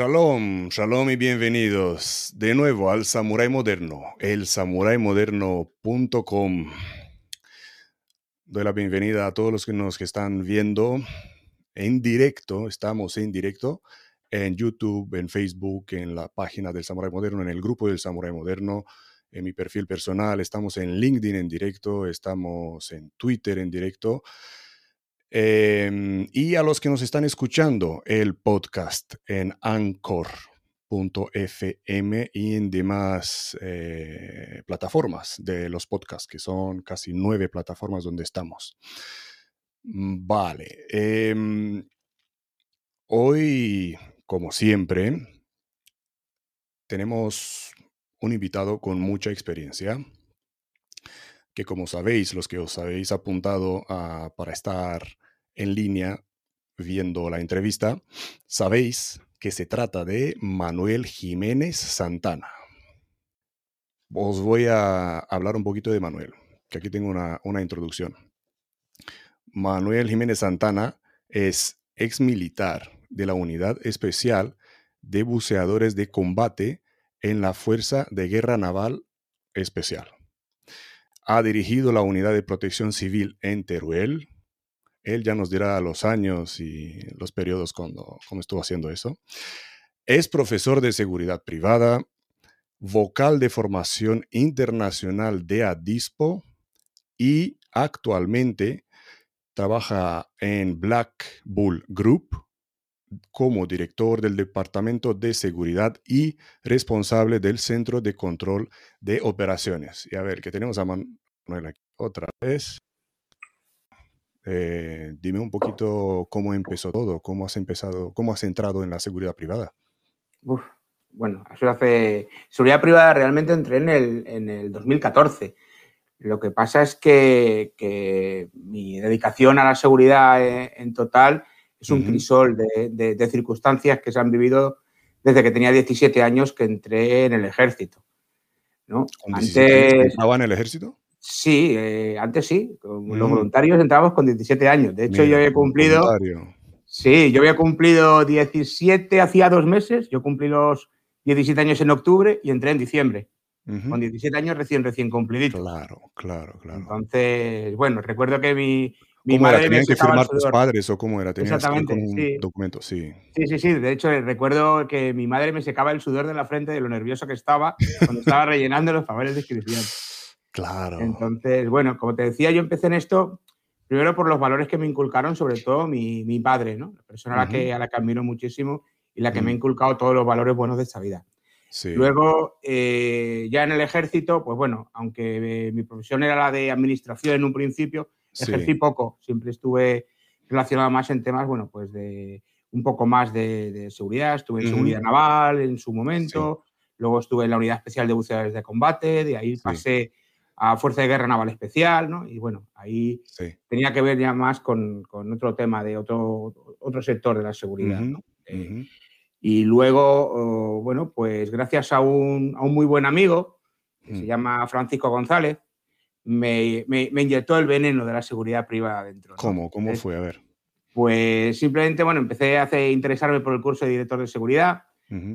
Shalom, shalom y bienvenidos de nuevo al Samurai Moderno, el samuraimoderno.com. Doy la bienvenida a todos los que nos están viendo en directo, estamos en directo en YouTube, en Facebook, en la página del Samurai Moderno, en el grupo del Samurai Moderno, en mi perfil personal, estamos en LinkedIn en directo, estamos en Twitter en directo. Em, y a los que nos están escuchando el podcast en anchor.fm y en demás eh, plataformas de los podcasts, que son casi nueve plataformas donde estamos. Mm, vale. Em, hoy, como siempre, tenemos un invitado con mucha experiencia que como sabéis, los que os habéis apuntado para estar en línea viendo la entrevista, sabéis que se trata de Manuel Jiménez Santana. Os voy a hablar un poquito de Manuel, que aquí tengo una, una introducción. Manuel Jiménez Santana es ex militar de la Unidad Especial de Buceadores de Combate en la Fuerza de Guerra Naval Especial. Ha dirigido la Unidad de Protección Civil en Teruel, él ya nos dirá los años y los periodos cuando, estuvo haciendo eso. Es profesor de seguridad privada, vocal de formación internacional de ADISPO y actualmente trabaja en Black Bull Group como director del Departamento de Seguridad y responsable del Centro de Control de Operaciones. Y a ver, que tenemos a Manuel aquí otra vez. Eh, dime un poquito cómo empezó todo, cómo has empezado, cómo has entrado en la seguridad privada. bueno, eso hace. Seguridad privada realmente entré en el, en el 2014. Lo que pasa es que, mi dedicación a la seguridad eh, en, total es un crisol de, circunstancias que se han vivido desde que tenía 17 años que entré en el ejército. ¿no? Antes... ¿Estaba en el ejército? Sí, eh, antes sí. Los mm. voluntarios entramos con 17 años. De hecho, yo había cumplido. Sí, yo había cumplido 17 hacía dos meses. Yo cumplí los 17 años en octubre y entré en diciembre. Con 17 años recién, recién cumplidito. Claro, claro, claro. Entonces, bueno, recuerdo que mi, mi madre ¿Tenían que firmar tus padres o cómo era? Exactamente, un sí. documento? Sí. sí, sí, sí. De hecho, recuerdo que mi madre me secaba el sudor de la frente de lo nervioso que estaba cuando estaba rellenando los papeles de inscripción. Claro. Entonces, bueno, como te decía, yo empecé en esto primero por los valores que me inculcaron, sobre todo mi, mi padre, ¿no? La persona a, la que, a la que admiro muchísimo y la que me ha inculcado todos los valores buenos de esta vida. Sí. Luego, eh, ya en el ejército, pues bueno, aunque eh, mi profesión era la de administración en un principio, ejercí poco, siempre estuve relacionado más en temas, bueno, pues de un poco más de, seguridad, estuve en seguridad naval en su momento, luego estuve en la unidad especial de buceadores de combate, de ahí pasé a Fuerza de Guerra Naval Especial, ¿no? Y bueno, ahí tenía que ver ya más con, con, otro tema de otro, otro sector de la seguridad, ¿no? Eh, y luego, oh, bueno, pues gracias a un, a un muy buen amigo, que se mm. llama Francisco González, me, me, inyectó el veneno de la seguridad privada dentro. ¿Cómo? ¿Cómo fue? A ver. Pues simplemente, bueno, empecé a hacer, interesarme por el curso de director de seguridad.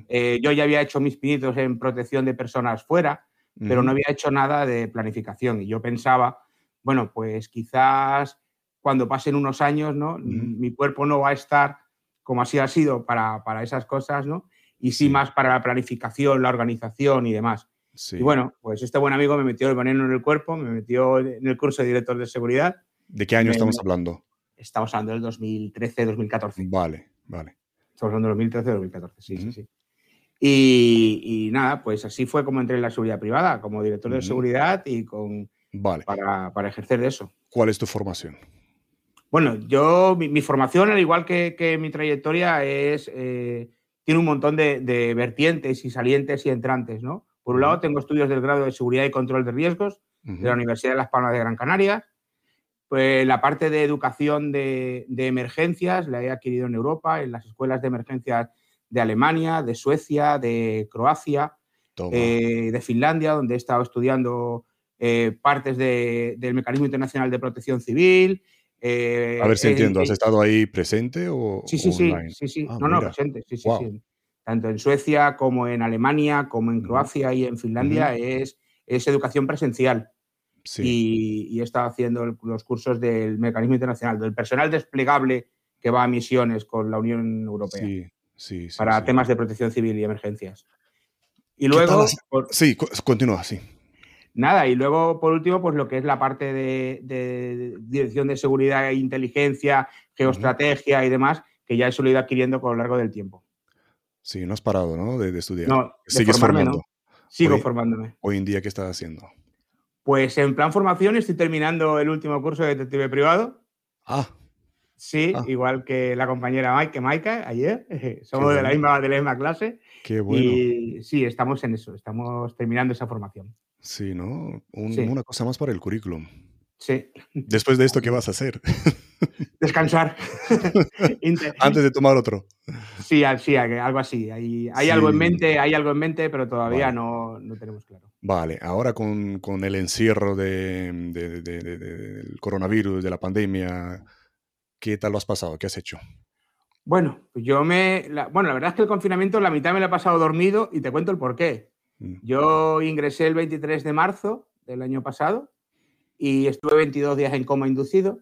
Eh, yo ya había hecho mis pinitos en protección de personas fuera, pero no había hecho nada de planificación. Y yo pensaba, bueno, pues quizás cuando pasen unos años, ¿no? Mi cuerpo no va a estar como así ha sido para, para esas cosas, ¿no? Y sí, más para la planificación, la organización y demás. Y bueno, pues este buen amigo me metió el veneno en el cuerpo, me metió en el curso de director de seguridad. ¿De qué año estamos hablando? Estamos hablando del 2013-2014. Vale, vale. Estamos hablando del 2013-2014, sí, sí, sí. Y, nada, pues así fue como entré en la seguridad privada, como director de seguridad y con vale. para, para, ejercer de eso. ¿Cuál es tu formación? Bueno, yo, mi, formación, al igual que, mi trayectoria, es eh, tiene un montón de, vertientes y salientes y entrantes, ¿no? Por un lado, tengo estudios del grado de seguridad y control de riesgos de la Universidad de Las Palmas de Gran Canaria. Pues la parte de educación de, de emergencias la he adquirido en Europa, en las escuelas de emergencias de Alemania, de Suecia, de Croacia, eh, de Finlandia, donde he estado estudiando eh, partes del Mecanismo Internacional de Protección Civil. Eh, a ver si entiendo, ¿has estado ahí presente o Sí, sí, sí, sí, sí. Ah, no, no, presente, sí, sí, sí. tanto en Suecia como en Alemania, como en Croacia y en Finlandia, es, es educación presencial. Y, he estado haciendo los cursos del mecanismo internacional, del personal desplegable que va a misiones con la Unión Europea para temas de protección civil y emergencias. Y luego... sí, continúa, sí. Nada, y luego, por último, pues lo que es la parte de, dirección de seguridad e inteligencia, geoestrategia y demás, que ya he solido adquiriendo con lo largo del tiempo. Sí, no has parado, ¿no? De, estudiar. No, Sigues formando. Sigo formándome. Hoy en día, ¿qué estás haciendo? Pues en plan formación estoy terminando el último curso de detective privado. Ah. Sí, ah. igual que la compañera Mike, que Maika, ayer. Somos de, la misma, de la misma clase. Qué bueno. Y sí, estamos en eso, estamos terminando esa formación. Sí, ¿no? Una cosa más para el currículum. Sí. Después de esto, ¿qué vas a hacer? Descansar. Antes de tomar otro. Sí, sí algo así. Hay, hay algo en mente, hay algo en mente, pero todavía no, no, tenemos claro. Vale, ahora con, con el encierro de, de, del coronavirus, de la pandemia, ¿qué tal lo has pasado? ¿Qué has hecho? Bueno, yo me. La, bueno, la verdad es que el confinamiento la mitad me lo he pasado dormido y te cuento el por qué. Mm. Yo ingresé el 23 de marzo del año pasado y estuve 22 días en coma inducido.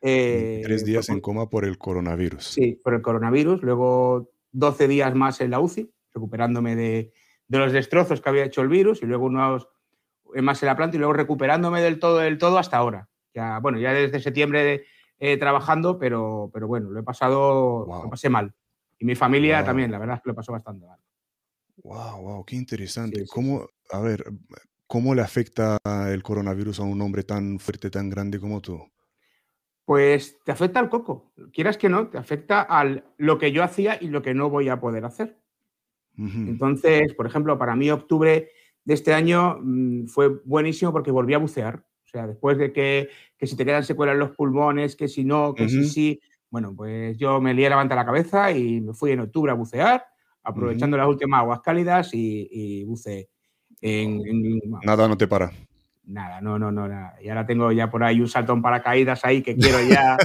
Eh, Tres días en coma por el coronavirus. Sí, por el coronavirus. Luego 12 días más en la UCI, recuperándome de, los destrozos que había hecho el virus y luego unos más en la planta y luego recuperándome del todo, del todo hasta ahora. Ya, bueno, ya desde septiembre eh, trabajando, pero, pero bueno, lo he pasado, lo pasé mal. Y mi familia también, la verdad es que lo pasó bastante mal. Wow, wow, qué interesante. ¿Cómo, a ver, ¿Cómo le afecta el coronavirus a un hombre tan fuerte, tan grande como tú? Pues te afecta al coco, quieras que no, te afecta a lo que yo hacía y lo que no voy a poder hacer. Entonces, por ejemplo, para mí octubre de este año mm, fue buenísimo porque volví a bucear. O sea, después de que, si te quedan secuelas en los pulmones, que si no, que si sí, bueno, pues yo me lié a levantar la cabeza y me fui en octubre a bucear, aprovechando las últimas aguas cálidas y, y buceé. Nada no te para. Nada, no, no, no. Y ahora tengo ya por ahí un saltón paracaídas ahí que quiero ya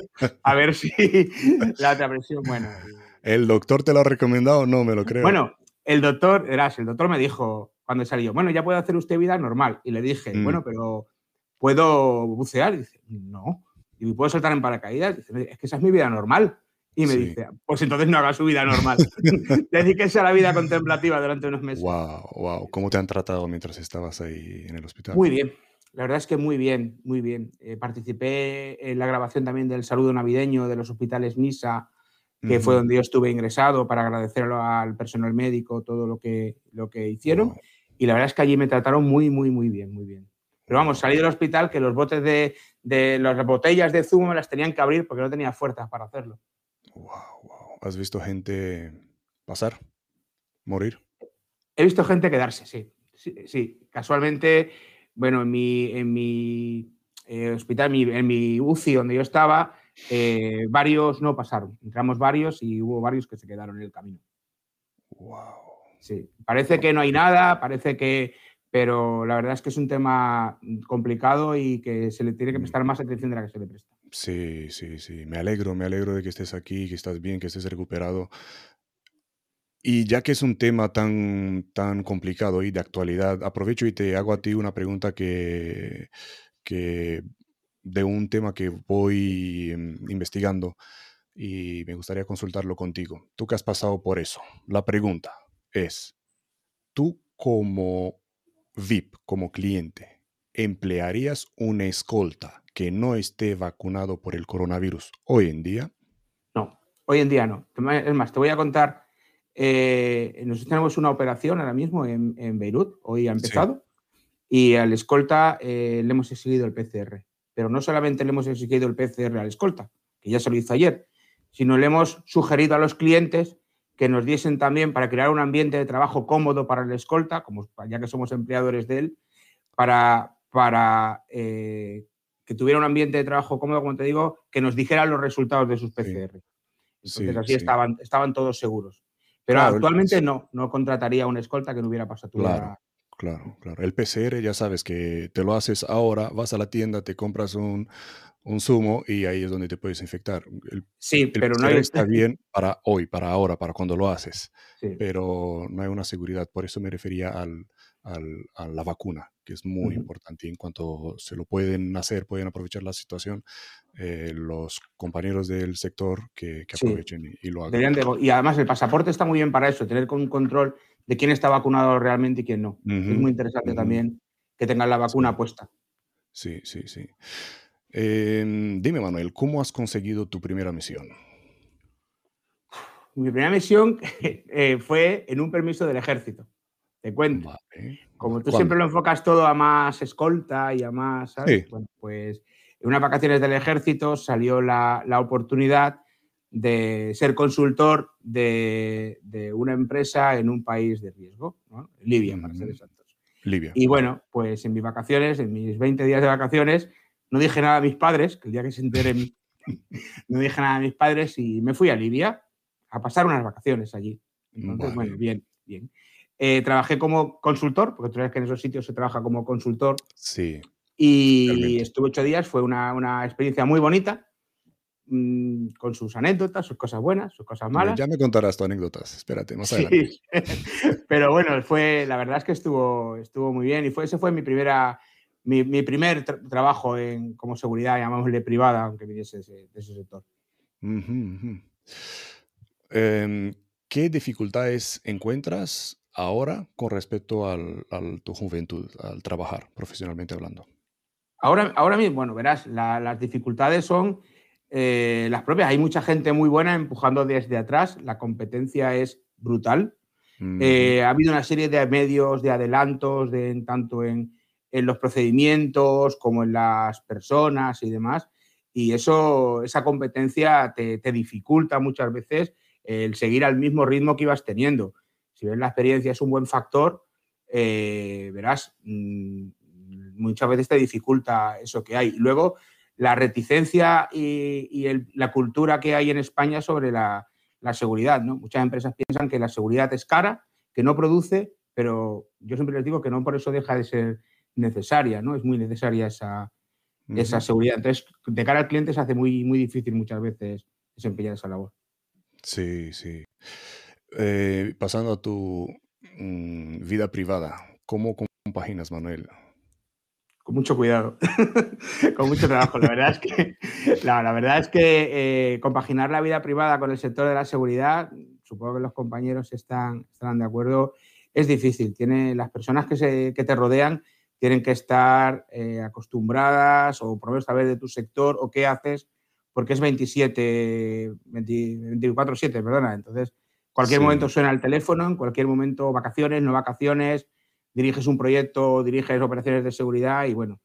a ver si la otra presión, bueno. ¿El doctor te lo ha recomendado? No, me lo creo. Bueno, el doctor, eras, el doctor me dijo cuando salió, bueno, ya puede hacer usted vida normal. Y le dije, mm. bueno, pero ¿puedo bucear? Y dice, no. ¿Y puedo saltar en paracaídas? Dice, es que esa es mi vida normal. Y me dice, pues entonces no haga su vida normal. Dedíquese a la vida contemplativa durante unos meses. Wow, wow. ¿Cómo te han tratado mientras estabas ahí en el hospital? Muy bien. La verdad es que muy bien, muy bien. Eh, participé en la grabación también del saludo navideño de los hospitales MISA, que fue donde yo estuve ingresado para agradecerlo al personal médico todo lo que, lo que hicieron. Y la verdad es que allí me trataron muy, muy, muy bien, muy bien. Pero vamos, salí del hospital que los botes de, de las botellas de zumo me las tenían que abrir porque no tenía fuerzas para hacerlo. Wow, wow. ¿Has visto gente pasar, morir? He visto gente quedarse, sí. Sí, casualmente, bueno, en mi, en mi eh, hospital, en mi, UCI donde yo estaba, eh, varios no pasaron. Entramos varios y hubo varios que se quedaron en el camino. Wow. Sí, parece que no hay nada, parece que, pero la verdad es que es un tema complicado y que se le tiene que mm. prestar más atención de la que se le presta. Sí, sí, sí. Me alegro, me alegro de que estés aquí, que estás bien, que estés recuperado. Y ya que es un tema tan, tan complicado y de actualidad, aprovecho y te hago a ti una pregunta que, que de un tema que voy mm, investigando y me gustaría consultarlo contigo. Tú que has pasado por eso. La pregunta es, ¿tú como VIP, como cliente, emplearías una escolta que no esté vacunado por el coronavirus hoy en día? No, hoy en día no. Es más, te voy a contar, eh, nosotros tenemos una operación ahora mismo en, Beirut, hoy ha empezado, y al escolta eh, le hemos exigido el PCR. Pero no solamente le hemos exigido el PCR al escolta, que ya se lo hizo ayer, sino le hemos sugerido a los clientes que nos diesen también para crear un ambiente de trabajo cómodo para el escolta, como ya que somos empleadores de él, para, para eh, que tuviera un ambiente de trabajo cómodo, como te digo, que nos dijera los resultados de sus PCR. Entonces así Estaban, estaban todos seguros. Pero actualmente no, no contrataría una escolta que no hubiera pasado claro, claro, claro. El PCR ya sabes que te lo haces ahora, vas a la tienda, te compras un, un zumo y ahí es donde te puedes infectar. sí, pero no hay... está bien para hoy, para ahora, para cuando lo haces, pero no hay una seguridad. Por eso me refería al, a la vacuna, que es muy importante. En cuanto se lo pueden hacer, pueden aprovechar la situación, eh, los compañeros del sector que, aprovechen y, lo hagan. y además el pasaporte está muy bien para eso, tener un control de quién está vacunado realmente y quién no. es muy interesante también que tengan la vacuna puesta. Sí, sí, sí. Em, dime, Manuel, ¿cómo has conseguido tu primera misión? Mi primera misión eh, fue en un permiso del ejército. Te cuento. Como tú siempre lo enfocas todo a más escolta y a más, ¿sabes? Bueno, pues en unas vacaciones del ejército salió la, oportunidad de ser consultor de, una empresa en un país de riesgo, ¿no? Libia, para ser exactos. Libia. Y bueno, pues en mis vacaciones, en mis 20 días de vacaciones, no dije nada a mis padres, que el día que se enteren, no dije nada a mis padres y me fui a Libia a pasar unas vacaciones allí. Entonces, bueno, bien, bien. Eh, trabajé como consultor, porque tú sabes que en esos sitios se trabaja como consultor. Sí. Y estuve ocho días, fue una, experiencia muy bonita, mm, con sus anécdotas, sus cosas buenas, sus cosas malas. Ya me contarás tus anécdotas, espérate, más adelante. Sí. Pero bueno, fue, la verdad es que estuvo, estuvo muy bien y fue, ese fue mi primera mi, primer trabajo en, como seguridad, llamámosle privada, aunque viniese de ese sector. Em, ¿Qué dificultades encuentras ahora con respecto a tu juventud, al trabajar profesionalmente hablando? Ahora, ahora mismo, bueno, verás, las dificultades son eh, las propias. Hay mucha gente muy buena empujando desde atrás, la competencia es brutal. Eh, ha habido una serie de medios, de adelantos, de, tanto en, en los procedimientos como en las personas y demás. Y eso, esa competencia te, dificulta muchas veces el seguir al mismo ritmo que ibas teniendo. Si ves la experiencia es un buen factor, eh, verás, mm, muchas veces te dificulta eso que hay. luego, la reticencia y, la cultura que hay en España sobre la, la, seguridad. ¿no? Muchas empresas piensan que la seguridad es cara, que no produce, pero yo siempre les digo que no por eso deja de ser necesaria, ¿no? Es muy necesaria esa, esa seguridad. Entonces, de cara al cliente se hace muy, muy difícil muchas veces desempeñar esa labor. Sí, sí. Eh, pasando a tu mm, vida privada, ¿cómo compaginas, Manuel? Con mucho cuidado, con mucho trabajo. La verdad es que, la, verdad es que eh, compaginar la vida privada con el sector de la seguridad, supongo que los compañeros están, están de acuerdo, es difícil. Tiene, las personas que, se, que te rodean tienen que estar eh, acostumbradas o por lo menos saber de tu sector o qué haces, porque es 27, 24-7, perdona. Entonces, cualquier momento suena el teléfono, en cualquier momento vacaciones, no vacaciones, diriges un proyecto, diriges operaciones de seguridad y bueno.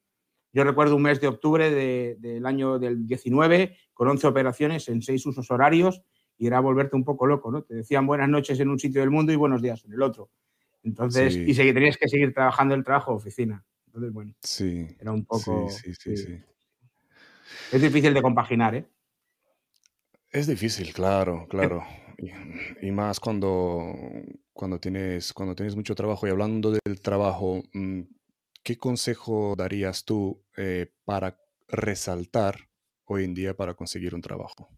Yo recuerdo un mes de octubre del año del 19 con 11 operaciones en 6 usos horarios y era volverte un poco loco, ¿no? Te decían buenas noches en un sitio del mundo y buenos días en el otro. Entonces, y tenías que seguir trabajando el trabajo de oficina. Entonces, bueno, sí, era un poco... Sí, sí, sí, Es difícil de compaginar, ¿eh? Es difícil, claro, claro. Y, más cuando, cuando, tienes, cuando tienes mucho trabajo. Y hablando del trabajo, mm, ¿qué consejo darías tú eh, para resaltar hoy en día para conseguir un trabajo?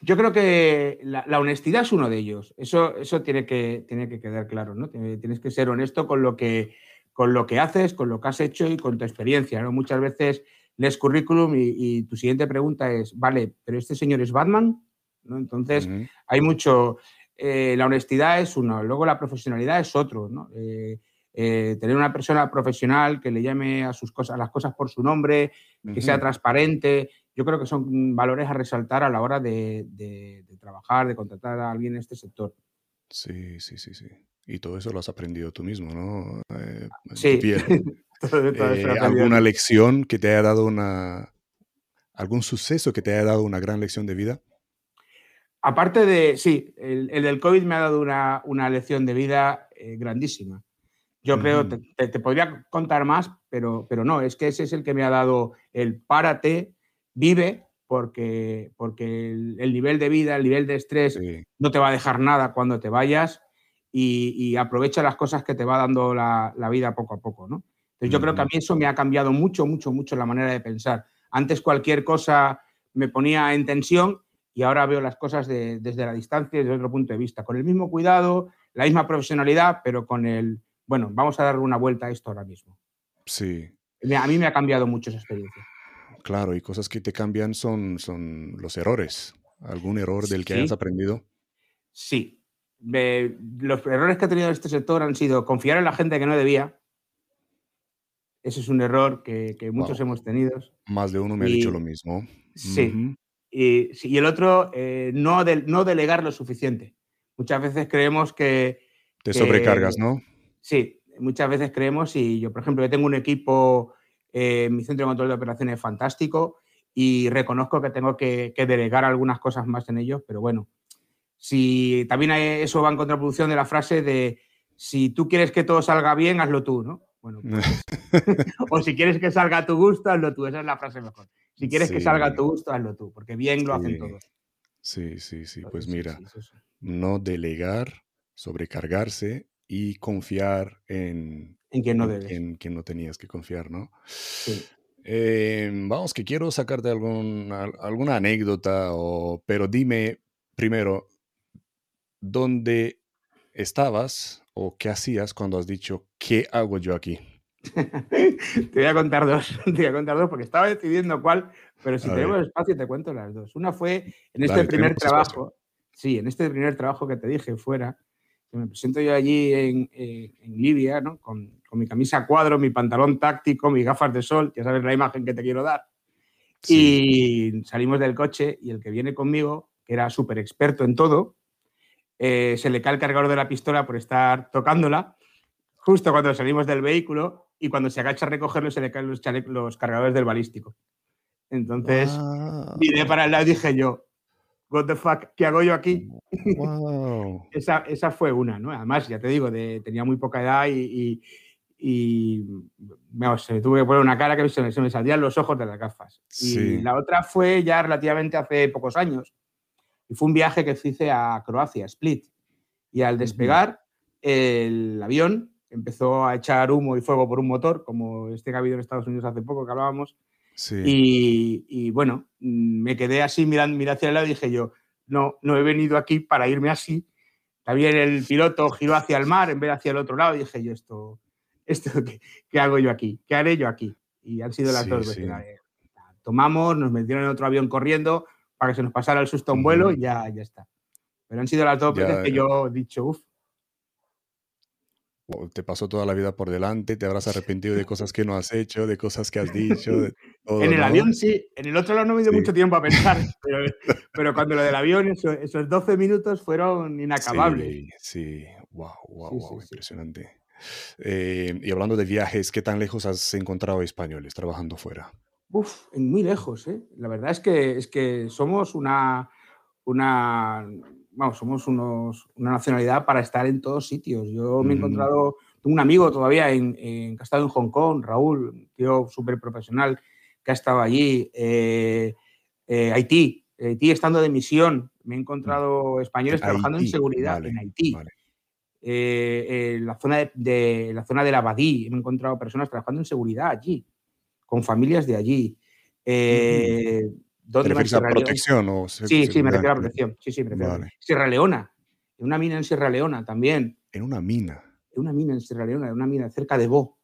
Yo creo que la, honestidad es uno de ellos. Eso, eso tiene, que, tiene que quedar claro, ¿no? Tienes que ser honesto con lo que, con lo que haces, con lo que has hecho y con tu experiencia, ¿no? Muchas veces lees currículum y, tu siguiente pregunta es, vale, pero este señor es Batman, ¿no? Entonces, hay mucho... Eh, la honestidad es uno, luego la profesionalidad es otro, ¿no? Eh, eh, tener una persona profesional que le llame a sus cosas, a las cosas por su nombre, que sea transparente, yo creo que son valores a resaltar a la hora de, trabajar, de contratar a alguien en este sector. Sí, sí, sí, sí. Y todo eso lo has aprendido tú mismo, ¿no? Eh, sí. Eh, ¿Alguna lección que te haya dado una... algún suceso que te haya dado una gran lección de vida? Aparte de, sí, el, del COVID me ha dado una, lección de vida eh, grandísima. Yo creo, te, te, podría contar más, pero, pero no, es que ese es el que me ha dado el párate, vive porque, porque el, nivel de vida, el nivel de estrés no te va a dejar nada cuando te vayas y, aprovecha las cosas que te va dando la, vida poco a poco, ¿no? Entonces yo creo que a mí eso me ha cambiado mucho, mucho, mucho la manera de pensar. Antes cualquier cosa me ponía en tensión y ahora veo las cosas desde la distancia, desde otro punto de vista, con el mismo cuidado, la misma profesionalidad, pero con el, bueno, vamos a darle una vuelta a esto ahora mismo. Sí. A mí me ha cambiado mucho esa experiencia. Claro, y cosas que te cambian son, son los errores. ¿Algún error del que hayas aprendido? Sí. los errores que ha tenido este sector han sido confiar en la gente que no debía. Ese es un error que, muchos hemos tenido. Más de uno me ha dicho lo mismo. Sí. y, el otro, eh, no, no delegar lo suficiente. Muchas veces creemos que... Te sobrecargas, ¿no? Sí, muchas veces creemos, y yo, por ejemplo, yo tengo un equipo, eh, mi centro de control de operaciones fantástico, y reconozco que tengo que, delegar algunas cosas más en ellos, pero bueno, si también eso va en contraproducción de la frase de si tú quieres que todo salga bien, hazlo tú, ¿no? Bueno, pues, o si quieres que salga a tu gusto, hazlo tú, esa es la frase mejor. Si quieres que salga a tu gusto, hazlo tú, porque bien lo hacen todos. Sí, sí, sí, pues mira, no delegar, sobrecargarse y confiar en, en quien no En, quien no tenías que confiar, ¿no? Em, vamos, que quiero sacarte alguna anécdota, o, pero dime primero, ¿dónde estabas o qué hacías cuando has dicho, ¿qué hago yo aquí? te voy a contar dos, te voy a contar dos porque estaba decidiendo cuál, pero si tenemos espacio te cuento las dos. Una fue en este primer trabajo, sí, en este primer trabajo que te dije fuera, me presento yo allí en, eh, Libia, ¿no? Con, mi camisa cuadro, mi pantalón táctico, mis gafas de sol, ya sabes la imagen que te quiero dar. Y salimos del coche y el que viene conmigo, que era súper experto en todo, eh, se le cae el cargador de la pistola por estar tocándola, justo cuando salimos del vehículo y cuando se agacha a recogerlo se le caen los, los cargadores del balístico. Entonces, miré para el lado y dije yo, what the fuck, ¿qué hago yo aquí? esa, esa, fue una, ¿no? Además, ya te digo, de, tenía muy poca edad y, y, se me tuve que poner una cara que se me, se me salían los ojos de las gafas. Y la otra fue ya relativamente hace pocos años. Y fue un viaje que hice a Croacia, Split. Y al despegar, el avión empezó a echar humo y fuego por un motor, como este que ha habido en Estados Unidos hace poco que hablábamos, y, bueno, me quedé así mirando, mirando hacia el lado y dije yo, no, no he venido aquí para irme así. También el piloto giró hacia el mar en vez de hacia el otro lado y dije yo, esto, esto ¿qué, hago yo aquí? ¿Qué haré yo aquí? Y han sido las dos veces. Tomamos, nos metieron en otro avión corriendo para que se nos pasara el susto a un vuelo y ya, ya está. Pero han sido las dos veces que yo he dicho, uff, te pasó toda la vida por delante, te habrás arrepentido de cosas que no has hecho, de cosas que has dicho. en el avión sí, en el otro lado no me dio mucho tiempo a pensar, pero, cuando lo del avión, esos 12 minutos fueron inacabables. Sí, sí, wow, wow, wow, impresionante. Eh, y hablando de viajes, ¿qué tan lejos has encontrado españoles trabajando fuera? Uf, muy lejos, ¿eh? La verdad es que, es que somos una, una vamos, somos unos, una nacionalidad para estar en todos sitios. Yo me he encontrado, tengo un amigo todavía en, en, que ha estado en Hong Kong, Raúl, un tío súper profesional que ha estado allí. Eh, eh, Haití, Haití estando de misión, me he encontrado españoles trabajando en seguridad en Haití. Eh, en la zona de, la zona del Abadí, me he encontrado personas trabajando en seguridad allí, con familias de allí. ¿Dónde ¿Te protección? O sí, sí, me refiero a protección. Sí, sí, me refiero. Sierra Leona. En una mina en Sierra Leona también. ¿En una mina? En una mina en Sierra Leona, en una mina cerca de Bo.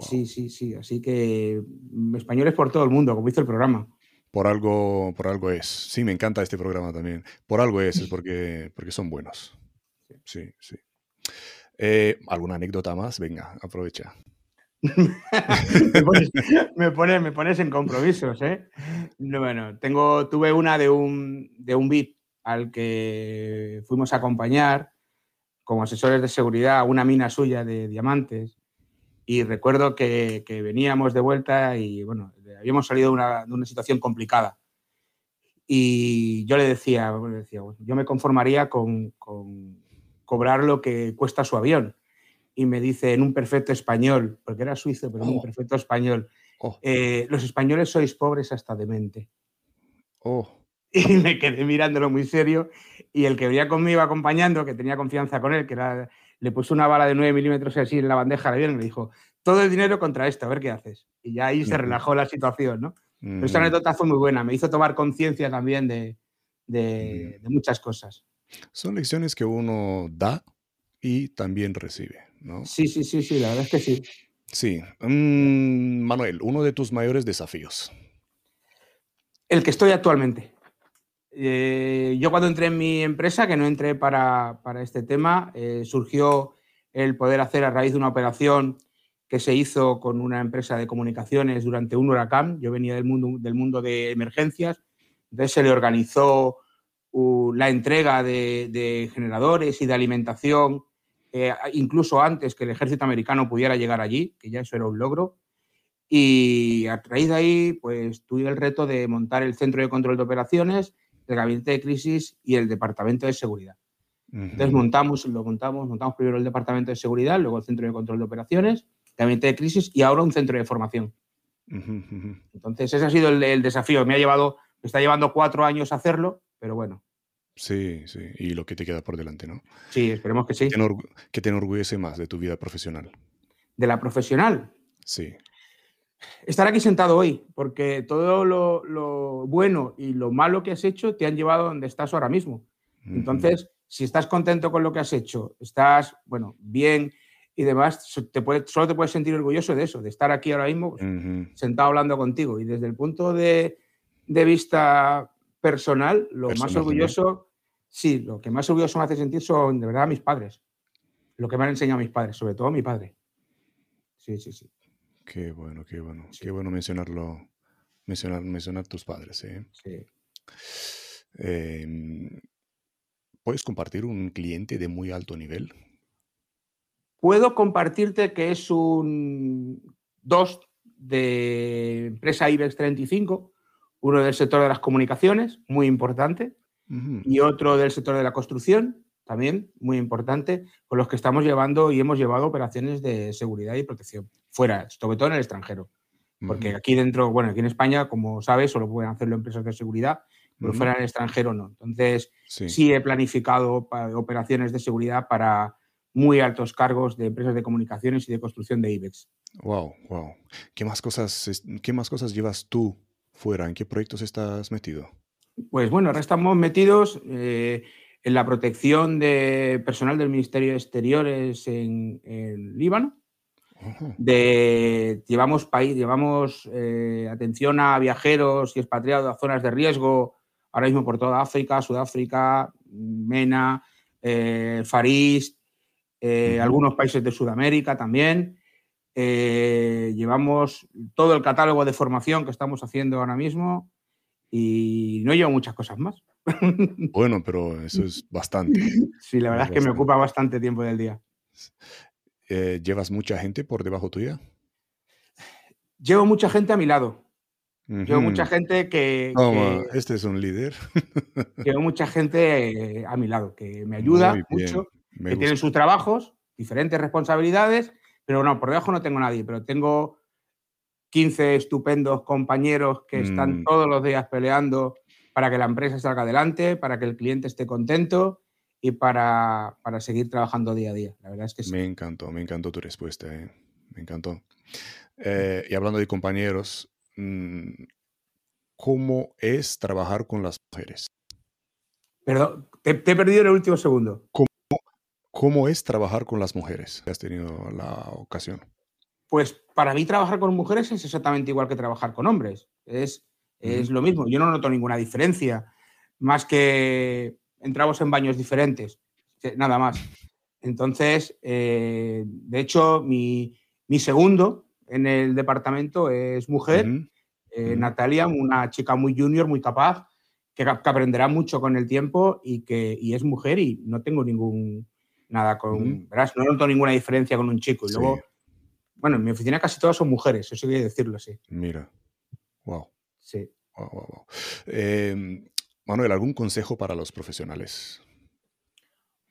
Sí, sí, sí. Así que mm, españoles por todo el mundo, como dice el programa. Por algo, por algo es. Sí, me encanta este programa también. Por algo es, es porque, porque son buenos. Sí, sí. Eh, ¿Alguna anécdota más? Venga, aprovecha. me, pones, me, pones, en compromisos, ¿eh? bueno, tengo, tuve una de un, de un VIP al que fuimos a acompañar como asesores de seguridad a una mina suya de diamantes y recuerdo que, veníamos de vuelta y bueno, habíamos salido de una, situación complicada. Y yo le decía, decía yo me conformaría con, con cobrar lo que cuesta su avión y me dice en un perfecto español, porque era suizo, pero en un oh. perfecto español, oh. Eh, los españoles sois pobres hasta de mente. Oh. y me quedé mirándolo muy serio. Y el que venía conmigo acompañando, que tenía confianza con él, que era, le puso una bala de 9 milímetros así en la bandeja de avión y me dijo, todo el dinero contra esto, a ver qué haces. Y ya ahí se relajó la situación, ¿no? Pero esa anécdota fue muy buena, me hizo tomar conciencia también de, de, muchas cosas. Son lecciones que uno da y también recibe, ¿no? Sí, sí, sí, sí, la verdad es que sí. Sí. Mm, Manuel, uno de tus mayores desafíos. El que estoy actualmente. Eh, yo cuando entré en mi empresa, que no entré para, este tema, eh, surgió el poder hacer a raíz de una operación que se hizo con una empresa de comunicaciones durante un huracán. Yo venía del mundo, del mundo de emergencias, entonces se le organizó la entrega de, generadores y de alimentación, eh, incluso antes que el ejército americano pudiera llegar allí, que ya eso era un logro. Y a raíz de ahí, pues tuve el reto de montar el centro de control de operaciones, el gabinete de crisis y el departamento de seguridad. Entonces montamos, lo montamos, montamos primero el departamento de seguridad, luego el centro de control de operaciones, gabinete de crisis y ahora un centro de formación. Entonces ese ha sido el, desafío. Me ha llevado, me está llevando cuatro años hacerlo, pero bueno. Sí, sí, y lo que te queda por delante, ¿no? Sí, esperemos que sí. ¿Qué te enorgullece más de tu vida profesional? ¿De la profesional? Sí estar aquí sentado hoy, porque todo lo, bueno y lo malo que has hecho te han llevado a donde estás ahora mismo. Entonces, si estás contento con lo que has hecho, estás, bueno, bien y demás, te solo te puedes sentir orgulloso de eso, de estar aquí ahora mismo pues, sentado hablando contigo. Y desde el punto de, vista personal, lo más orgulloso, sí, lo que más orgulloso me hace sentir son de verdad mis padres, lo que me han enseñado mis padres, sobre todo mi padre. Sí, sí, sí. Qué bueno, qué bueno. Qué bueno mencionarlo, mencionar, mencionar tus padres. ¿eh? Sí. Em, ¿Puedes compartir un cliente de muy alto nivel? Puedo compartirte que es un dos de empresa IBEX 35, uno del sector de las comunicaciones, muy importante, y otro del sector de la construcción, también muy importante, con los que estamos llevando y hemos llevado operaciones de seguridad y protección fuera, sobre todo en el extranjero. Porque aquí dentro, bueno, aquí en España, como sabes, solo pueden hacerlo empresas de seguridad, pero fuera en el extranjero no. Entonces, sí. he planificado operaciones de seguridad para muy altos cargos de empresas de comunicaciones y de construcción de IBEX. Wow, wow. ¿Qué más cosas, qué más cosas llevas tú fuera? ¿En qué proyectos estás metido? Pues bueno, ahora estamos metidos eh, en la protección de personal del Ministerio de Exteriores en, en Líbano. De llevamos país, llevamos eh, atención a viajeros y expatriados a zonas de riesgo, ahora mismo por toda África, Sudáfrica, Mena, eh, Farís, eh, algunos países de Sudamérica también. llevamos todo el catálogo de formación que estamos haciendo ahora mismo y no llevo muchas cosas más. Bueno, pero eso es bastante. Sí, la verdad es, que me ocupa bastante tiempo del día. Eh, ¿Llevas mucha gente por debajo tuya? Llevo mucha gente a mi lado. Llevo mucha gente que, Este es un líder. llevo mucha gente eh, a mi lado que me ayuda mucho, que tienen sus trabajos, diferentes responsabilidades, pero no, por debajo no tengo nadie, pero tengo 15 estupendos compañeros que están mm. todos los días peleando para que la empresa salga adelante, para que el cliente esté contento y para, seguir trabajando día a día. La verdad es que sí. Me encantó, me encantó tu respuesta, eh, me encantó. Eh, y hablando de compañeros, mm, ¿cómo es trabajar con las mujeres? Perdón, te, he perdido en el último segundo. ¿Cómo, ¿Cómo es trabajar con las mujeres? ¿Has tenido la ocasión? Pues para mí trabajar con mujeres es exactamente igual que trabajar con hombres. Es, es lo mismo. Yo no noto ninguna diferencia. Más que entramos en baños diferentes, nada más. Entonces, eh, de hecho, mi, segundo en el departamento es mujer, eh, Natalia, una chica muy junior, muy capaz, que, aprenderá mucho con el tiempo y que es mujer y no tengo ningún nada con, verás, no noto ninguna diferencia con un chico. Y luego, bueno, en mi oficina casi todas son mujeres, eso quiere decirlo así. Mira, wow. Sí. Wow, wow, wow. Manuel, ¿algún consejo para los profesionales?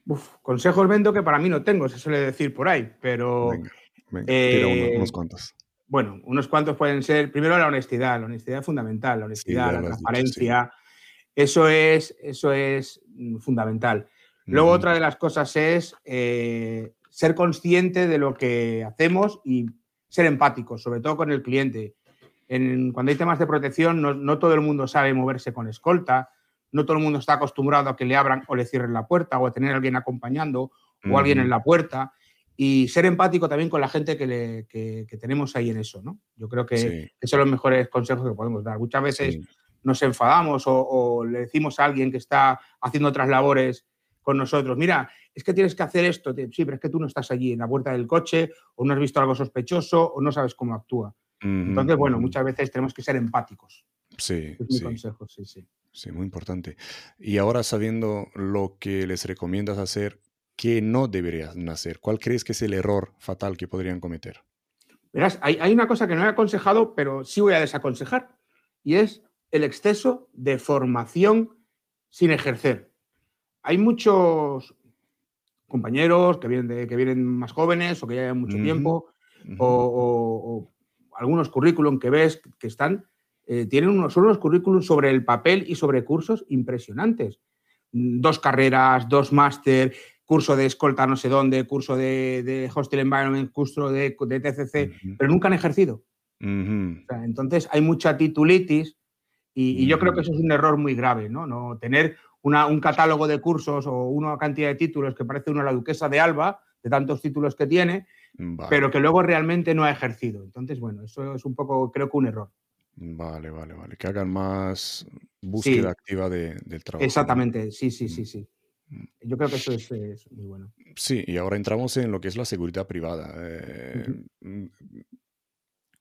Uf, consejos vendo que para mí no tengo, se suele decir por ahí, pero... Venga, venga, unos, cuantos. Bueno, unos cuantos pueden ser, primero la honestidad, la honestidad es fundamental, la honestidad, la transparencia, Eso es, eso es mm, fundamental. Luego, otra de las cosas es eh, ser consciente de lo que hacemos y ser empáticos, sobre todo con el cliente. cuando hay temas de protección, no, todo el mundo sabe moverse con escolta, no todo el mundo está acostumbrado a que le abran o le cierren la puerta o a tener a alguien acompañando o alguien en la puerta. Y ser empático también con la gente que, le, tenemos ahí en eso, ¿no? Yo creo que esos son los mejores consejos que podemos dar. Muchas veces nos enfadamos o, le decimos a alguien que está haciendo otras labores con nosotros, mira, es que tienes que hacer esto, sí, pero es que tú no estás allí en la puerta del coche o no has visto algo sospechoso o no sabes cómo actúa. Entonces, bueno, muchas veces tenemos que ser empáticos. Sí, es mi consejo, sí, sí. Sí, muy importante. Y ahora sabiendo lo que les recomiendas hacer, ¿qué no deberían hacer? ¿Cuál crees que es el error fatal que podrían cometer? Verás, hay, hay una cosa que no he aconsejado, pero sí voy a desaconsejar, y es el exceso de formación sin ejercer. Hay muchos compañeros que vienen, que vienen más jóvenes o que ya llevan mucho tiempo, o, algunos currículum que ves que están, eh, tienen unos, son unos currículum sobre el papel y sobre cursos impresionantes. Dos carreras, dos máster, curso de escolta no sé dónde, curso de, hostel environment, curso de, TCC, pero nunca han ejercido. entonces hay mucha titulitis y, yo creo que eso es un error muy grave, ¿no? no tener un catálogo de cursos o una cantidad de títulos que parece una la duquesa de Alba, de tantos títulos que tiene, pero que luego realmente no ha ejercido. Entonces, bueno, eso es un poco, creo que un error. Vale, vale, vale. Que hagan más búsqueda activa del trabajo. Exactamente, sí, sí, sí, sí. Mm. Yo creo que eso es, muy bueno. Sí, y ahora entramos en lo que es la seguridad privada. Eh, mm,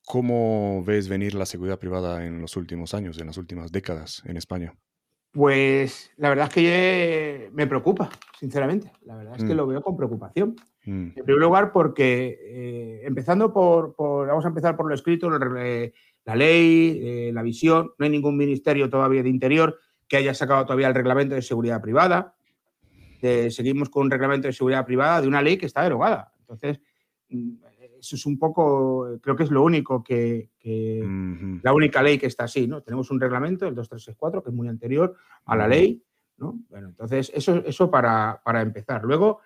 ¿Cómo ves venir la seguridad privada en los últimos años, en las últimas décadas en España? Pues la verdad es que me preocupa, sinceramente. La verdad es que mm. lo veo con preocupación. Mm. En primer lugar, porque eh, empezando por, vamos a empezar por lo escrito, la ley, eh, la visión, no hay ningún ministerio todavía de interior que haya sacado todavía el reglamento de seguridad privada. Eh, seguimos con un reglamento de seguridad privada de una ley que está derogada. Entonces, mm, eso es un poco, creo que es lo único que, la única ley que está así, ¿no? Tenemos un reglamento, el 2364, que es muy anterior a la ley, ¿no? Bueno, entonces, eso, eso para, empezar. Luego,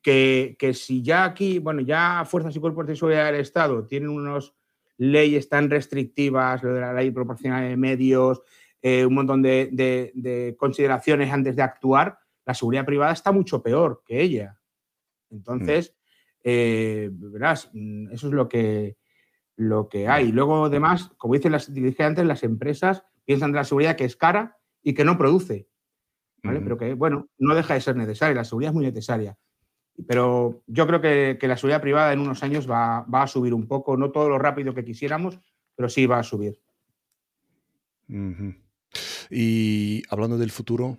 que, si ya aquí, bueno, ya Fuerzas y Cuerpos de Seguridad del Estado tienen unas leyes tan restrictivas, lo de la ley proporcional de medios, eh, un montón de, consideraciones antes de actuar, la seguridad privada está mucho peor que ella. Entonces, eh, verás, mm, eso es lo que, lo que hay. Luego, además, como dicen las, dije antes, las empresas piensan de la seguridad que es cara y que no produce. ¿vale? Pero que, bueno, no deja de ser necesaria. La seguridad es muy necesaria. Pero yo creo que, la seguridad privada en unos años va, a subir un poco, no todo lo rápido que quisiéramos, pero sí va a subir. Y hablando del futuro,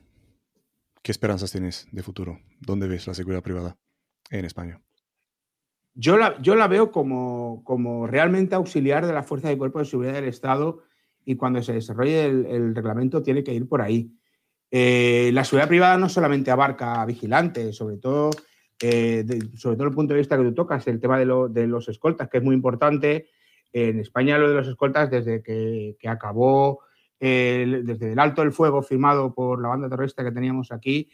¿qué esperanzas tienes de futuro? ¿Dónde ves la seguridad privada en España? Yo la, veo como, realmente auxiliar de la Fuerza de Cuerpo de Seguridad del Estado y cuando se desarrolle el, reglamento tiene que ir por ahí. Eh, la seguridad privada no solamente abarca vigilantes, sobre todo, eh, sobre todo el punto de vista que tú tocas, el tema de, los escoltas, que es muy importante. En España lo de los escoltas, desde que, que acabó, desde el alto del fuego firmado por la banda terrorista que teníamos aquí,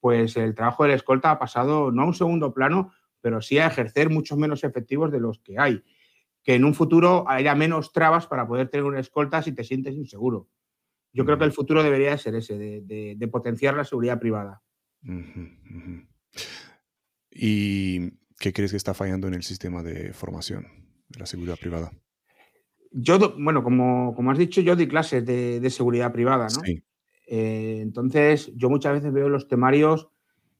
pues el trabajo del escolta ha pasado no a un segundo plano, pero sí a ejercer muchos menos efectivos de los que hay. Que en un futuro haya menos trabas para poder tener una escolta si te sientes inseguro. Yo creo que el futuro debería ser ese, de, potenciar la seguridad privada. ¿Y qué crees que está fallando en el sistema de formación de la seguridad privada? Yo, bueno, como, como has dicho, yo di clases de, seguridad privada, ¿no? Sí. Eh, entonces, yo muchas veces veo los temarios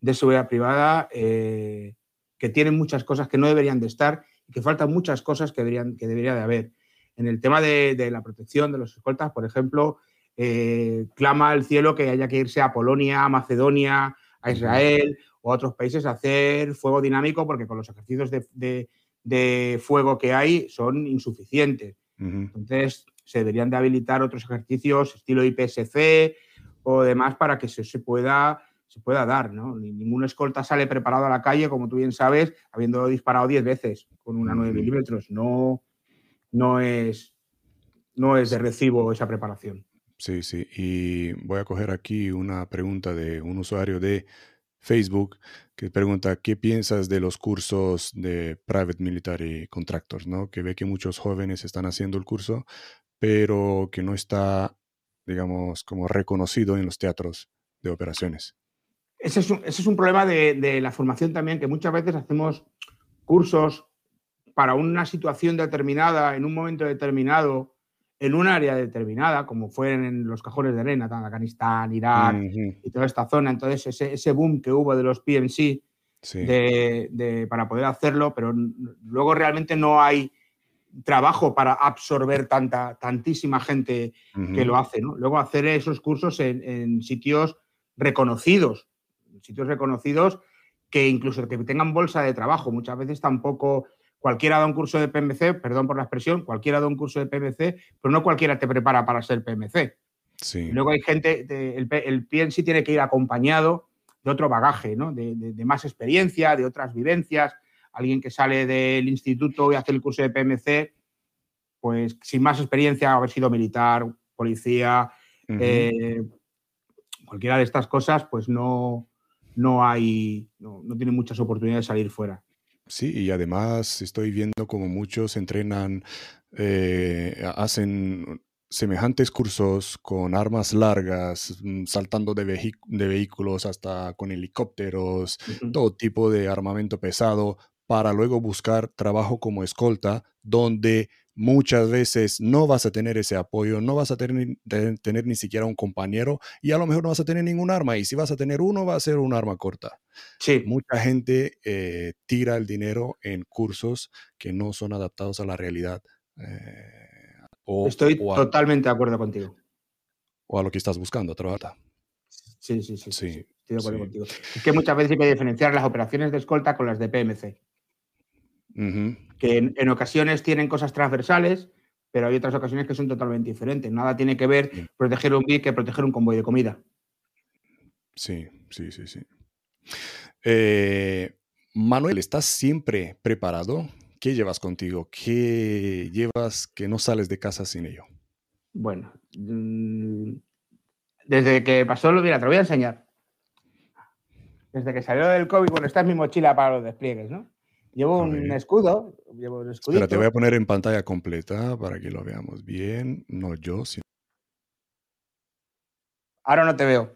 de seguridad privada eh, que tienen muchas cosas que no deberían de estar y que faltan muchas cosas que, deberían, que debería de haber. En el tema de, la protección de los escoltas, por ejemplo, eh, clama al cielo que haya que irse a Polonia, a Macedonia, a Israel o a otros países a hacer fuego dinámico porque con los ejercicios de, fuego que hay son insuficientes. Entonces, se deberían de habilitar otros ejercicios estilo IPSC o demás para que se pueda se pueda dar, ¿no? Ningún escolta sale preparado a la calle, como tú bien sabes, habiendo disparado 10 veces con una 9 milímetros. No, no, es, no es de recibo esa preparación. sí, sí. Y voy a coger aquí una pregunta de un usuario de Facebook que pregunta, ¿qué piensas de los cursos de Private Military Contractors? ¿no? Que ve que muchos jóvenes están haciendo el curso, pero que no está, digamos, como reconocido en los teatros de operaciones. Ese es un, problema de, la formación también, que muchas veces hacemos cursos para una situación determinada, en un momento determinado, en un área determinada, como fueron en los cajones de arena, Afganistán, Irak y toda esta zona. Entonces, ese, boom que hubo de los PMC para poder hacerlo, pero luego realmente no hay trabajo para absorber tanta, tantísima gente que lo hace. Luego hacer esos cursos en sitios reconocidos, sitios reconocidos que incluso que tengan bolsa de trabajo. Muchas veces tampoco cualquiera da un curso de PMC, perdón por la expresión, cualquiera da un curso de PMC, pero no cualquiera te prepara para ser PMC. Luego hay gente, el, el PNC tiene que ir acompañado de otro bagaje, ¿no? de, más experiencia, de otras vivencias. Alguien que sale del instituto y hace el curso de PMC, pues sin más experiencia, haber sido militar, policía, eh, cualquiera de estas cosas, pues no, no hay, no, tiene muchas oportunidades de salir fuera. Sí, y además estoy viendo como muchos entrenan, eh, hacen semejantes cursos con armas largas, mm, saltando de, de vehículos hasta con helicópteros, todo tipo de armamento pesado, para luego buscar trabajo como escolta, donde muchas veces no vas a tener ese apoyo, no vas a tener, tener, ni siquiera un compañero y a lo mejor no vas a tener ningún arma y si vas a tener uno va a ser un arma corta. Sí. Mucha gente eh, tira el dinero en cursos que no son adaptados a la realidad. Eh, Estoy totalmente de acuerdo contigo. O a lo que estás buscando, trabajar. Sí, sí, sí, sí, Estoy de acuerdo contigo. Es que muchas veces hay que diferenciar las operaciones de escolta con las de PMC que en, ocasiones tienen cosas transversales, pero hay otras ocasiones que son totalmente diferentes. Nada tiene que ver proteger un BIC que proteger un convoy de comida. Sí, sí, sí, sí. Eh, Manuel, ¿estás siempre preparado? ¿Qué llevas contigo? ¿Qué llevas que no sales de casa sin ello? Bueno, mm, desde que pasó lo, mira, te lo voy a enseñar. Desde que salió del COVID, bueno, esta es mi mochila para los despliegues, ¿no? Llevo un escudo, llevo un Espera, te voy a poner en pantalla completa para que lo veamos bien. No yo, sino... Ahora no te veo.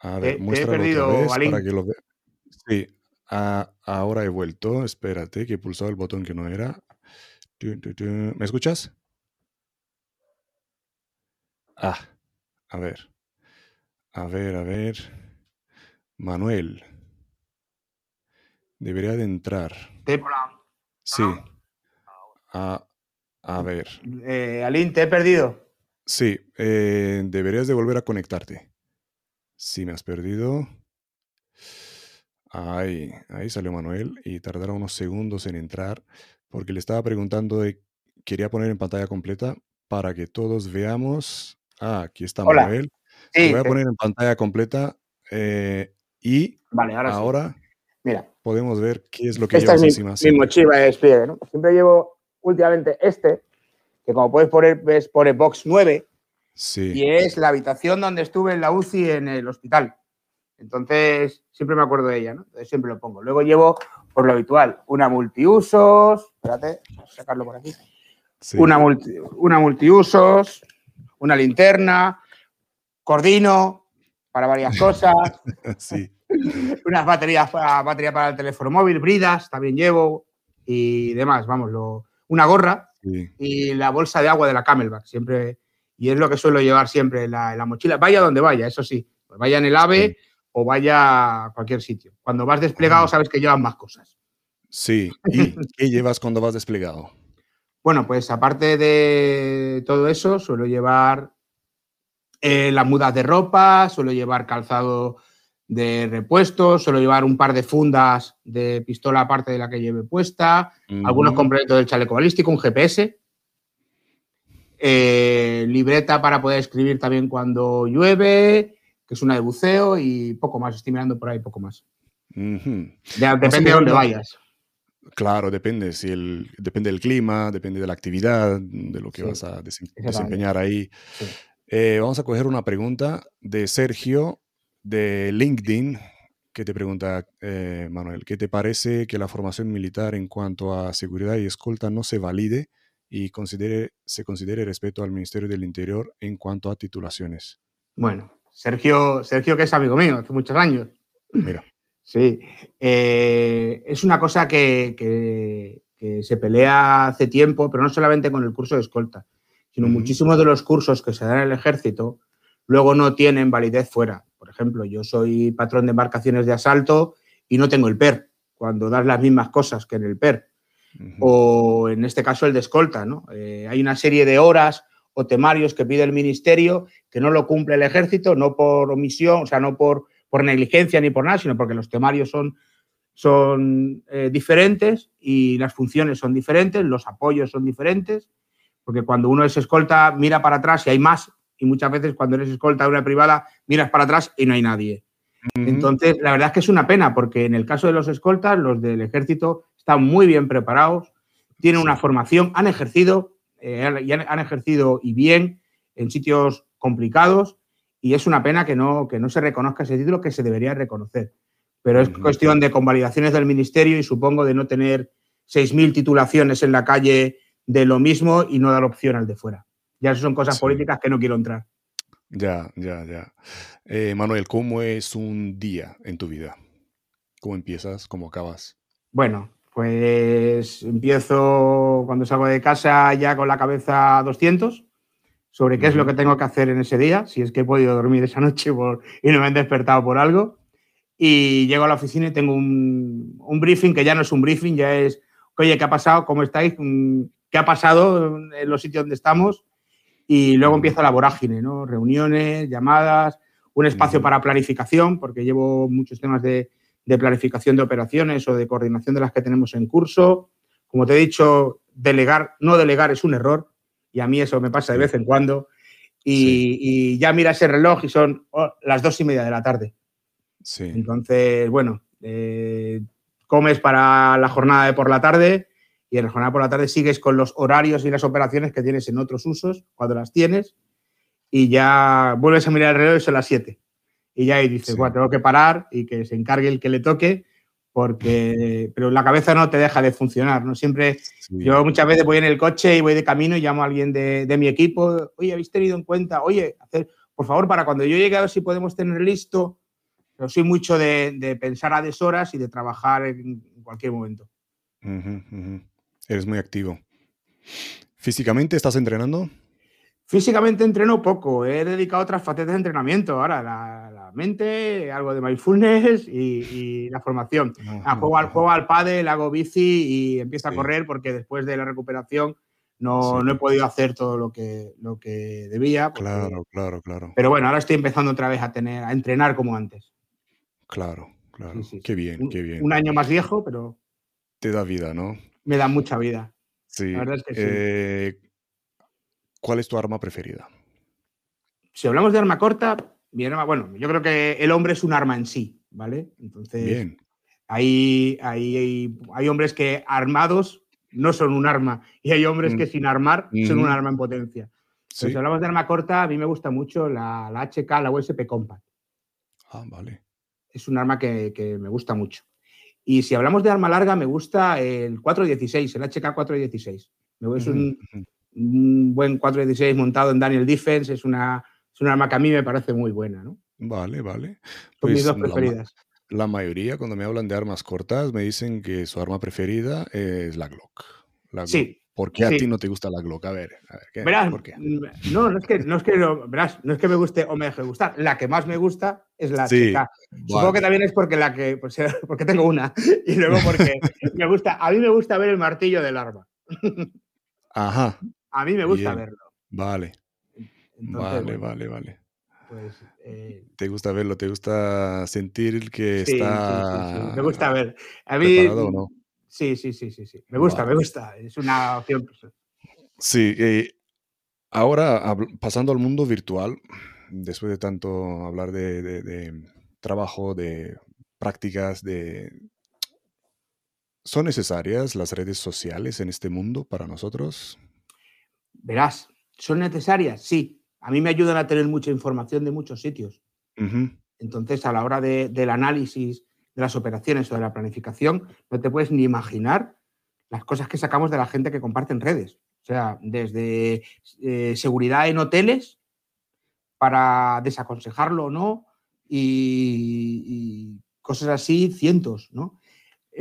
A ver, muéstralo otra vez para que lo vea. Sí, ahora he vuelto. Espérate, que he pulsado el botón que no era. ¿Me escuchas? Ah, a ver. A ver, a ver. Manuel. Debería de entrar. Sí. A, a ver. Eh, Aline, te he perdido. Sí, eh, deberías de volver a conectarte. Si me has perdido. Ahí, ahí salió Manuel y tardará unos segundos en entrar porque le estaba preguntando de, quería poner en pantalla completa para que todos veamos Ah, aquí está Manuel. voy a poner en pantalla completa eh, y ahora, Mira, podemos ver qué es lo que llevas es mi, encima. Mi mochila de despliegue, ¿no? Siempre llevo últimamente este, que como puedes poner, ves, pone Box 9. Sí. Y es la habitación donde estuve en la UCI en el hospital. Entonces, siempre me acuerdo de ella, ¿no? Entonces, siempre lo pongo. Luego llevo, por lo habitual, una multiusos. Espérate, vamos a sacarlo por aquí. Una, una multiusos, una linterna, coordino para varias cosas. sí. Unas baterías para, batería para el teléfono móvil, bridas también llevo y demás, vamos, lo, una gorra y la bolsa de agua de la Camelback, siempre, y es lo que suelo llevar siempre en la, mochila, vaya donde vaya, eso sí, pues vaya en el AVE o vaya a cualquier sitio. Cuando vas desplegado sabes que llevas más cosas. Sí, ¿y qué llevas cuando vas desplegado? Bueno, pues aparte de todo eso, suelo llevar eh, las mudas de ropa, suelo llevar calzado de repuesto, suelo llevar un par de fundas de pistola aparte de la que lleve puesta, algunos complementos del chaleco balístico, un GPS, eh, libreta para poder escribir también cuando llueve, que es una de buceo y poco más, estoy mirando por ahí poco más. depende de dónde vayas. Claro, depende. Si el, depende del clima, depende de la actividad, de lo que vas a desempeñar ahí. Eh, vamos a coger una pregunta de Sergio de LinkedIn que te pregunta, eh, Manuel, ¿qué te parece que la formación militar en cuanto a seguridad y escolta no se valide y considere, se considere respeto al Ministerio del Interior en cuanto a titulaciones? Bueno, Sergio, Sergio que es amigo mío hace muchos años. Mira. Sí, eh, es una cosa que, se pelea hace tiempo, pero no solamente con el curso de escolta, sino muchísimos de los cursos que se dan en el ejército luego no tienen validez fuera. Por ejemplo, yo soy patrón de embarcaciones de asalto y no tengo el PER, cuando das las mismas cosas que en el PER. O en este caso el de escolta, ¿no? Eh, hay una serie de horas o temarios que pide el ministerio que no lo cumple el ejército, no por omisión, o sea, no por por negligencia ni por nada, sino porque los temarios son, son eh, diferentes y las funciones son diferentes, los apoyos son diferentes, porque cuando uno es escolta mira para atrás y hay más, y muchas veces cuando eres escolta de una privada miras para atrás y no hay nadie. Entonces, la verdad es que es una pena, porque en el caso de los escoltas, los del ejército están muy bien preparados, tienen una formación, han ejercido, eh, y han ejercido y bien en sitios complicados y es una pena que no, que no se reconozca ese título que se debería reconocer. Pero es cuestión de convalidaciones del ministerio y supongo de no tener 6.000 titulaciones en la calle de lo mismo y no dar opción al de fuera. Ya son cosas políticas que no quiero entrar. Ya, ya, ya. Eh, Manuel, ¿cómo es un día en tu vida? ¿Cómo empiezas? ¿Cómo acabas? Bueno, pues empiezo cuando salgo de casa ya con la cabeza a 200 sobre qué es lo que tengo que hacer en ese día, si es que he podido dormir esa noche y no me han despertado por algo. Y llego a la oficina y tengo un, briefing que ya no es un briefing, ya es, oye, ¿qué ha pasado? ¿Cómo estáis? Mm, ¿Qué ha pasado en los sitios donde estamos? Y luego empieza la vorágine, ¿no? Reuniones, llamadas, un espacio para planificación, porque llevo muchos temas de, de planificación de operaciones o de coordinación de las que tenemos en curso. Como te he dicho, delegar, no delegar es un error y a mí eso me pasa de vez en cuando. Y, ya miras el reloj y son las dos y media de la tarde. Sí. Entonces, bueno, eh, comes para la jornada de por la tarde y en la jornada por la tarde sigues con los horarios y las operaciones que tienes en otros usos, cuando las tienes, y ya vuelves a mirar el reloj y son las siete. Y ya ahí dices, bueno, tengo que parar y que se encargue el que le toque porque, pero la cabeza no te deja de funcionar, ¿no? Siempre, yo muchas veces voy en el coche y voy de camino y llamo a alguien de, de mi equipo, oye, ¿habéis tenido en cuenta? Oye, hacer, por favor, para cuando yo llegue a ver si podemos tener listo, pero soy mucho de, de pensar a deshoras y de trabajar en cualquier momento. Eres muy activo. ¿Físicamente estás entrenando? Físicamente entreno poco, he dedicado otras facetas de entrenamiento. Ahora, la, mente, algo de mindfulness y, la formación. Ah, juego, al, juego al pádel, hago bici y empiezo a correr porque después de la recuperación no, no, he podido hacer todo lo que, lo que debía. claro, claro, claro. Pero bueno, ahora estoy empezando otra vez a, tener, a entrenar como antes. Claro, claro. qué bien, qué bien. Un año más viejo, pero... Te da vida, ¿no? Me da mucha vida. Sí. La verdad es que sí. Eh, ¿Cuál es tu arma preferida? Si hablamos de arma corta, mi arma, bueno, yo creo que el hombre es un arma en sí, ¿vale? Entonces, Bien. Hay, hay, hay, hombres que armados no son un arma y hay hombres que mm. sin armar son un arma en potencia. Si hablamos de arma corta, a mí me gusta mucho la, HK, la USP Compact. Ah, vale. Es un arma que, me gusta mucho. Y si hablamos de arma larga, me gusta el 416, el HK 416. Es un, un buen 416 montado en Daniel Defense es una, es un arma que a mí me parece muy buena, ¿no? Vale, vale. Son mis pues dos preferidas. La, mayoría, cuando me hablan de armas cortas, me dicen que su arma preferida es la Glock. Sí. ¿Por qué a ti no te gusta la Glock? A ver, a ver ¿qué? Verás, ¿por qué? Mm, no, no es que, no es que, verás, no es que me guste o me deje gustar. La que más me gusta es la sí, Supongo que también es porque la que, pues, porque tengo una y luego porque me gusta, a mí me gusta ver el martillo del arma. Ajá. A mí me gusta verlo. Vale. vale, vale, vale. Pues, eh, ¿Te gusta verlo? ¿Te gusta sentir que está... Sí, sí, me gusta ver. A mí... no? Sí, sí, sí, sí, sí. Me gusta, me gusta. Es una opción. Pues, sí, eh, ahora pasando al mundo virtual, después de tanto hablar de, de trabajo, de prácticas de... ¿Son necesarias las redes sociales en este mundo para nosotros? Verás, ¿son necesarias? Sí. A mí me ayudan a tener mucha información de muchos sitios. Entonces, a la hora del análisis de las operaciones o de la planificación, no te puedes ni imaginar las cosas que sacamos de la gente que comparte en redes. O sea, desde eh, seguridad en hoteles para desaconsejarlo o no y, cosas así, cientos, ¿no?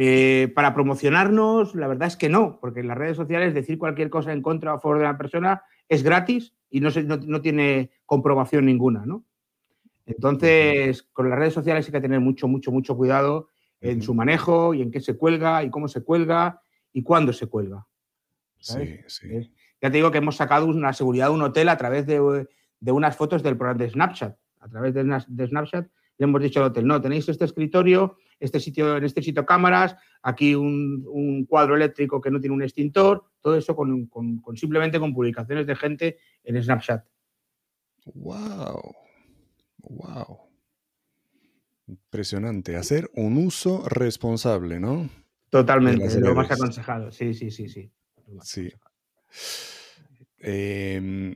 Eh, para promocionarnos, la verdad es que no, porque en las redes sociales decir cualquier cosa en contra o a favor de una persona es gratis y no, no, tiene comprobación ninguna, ¿no? Entonces, con las redes sociales hay que tener mucho, mucho, mucho cuidado en su manejo y en qué se cuelga y cómo se cuelga y cuándo se cuelga. Sí, sí. Eh, ya te digo que hemos sacado una seguridad de un hotel a través de, unas fotos del programa de Snapchat. A través de, Snapchat le hemos dicho al hotel, no, tenéis este escritorio, este sitio, en este sitio cámaras, aquí un, cuadro eléctrico que no tiene un extintor, todo eso con, simplemente con publicaciones de gente en Snapchat. ¡Wow! ¡Wow! Impresionante. Hacer un uso responsable, ¿no? Totalmente, lo más aconsejado. Sí, sí, sí, sí. Sí. Em,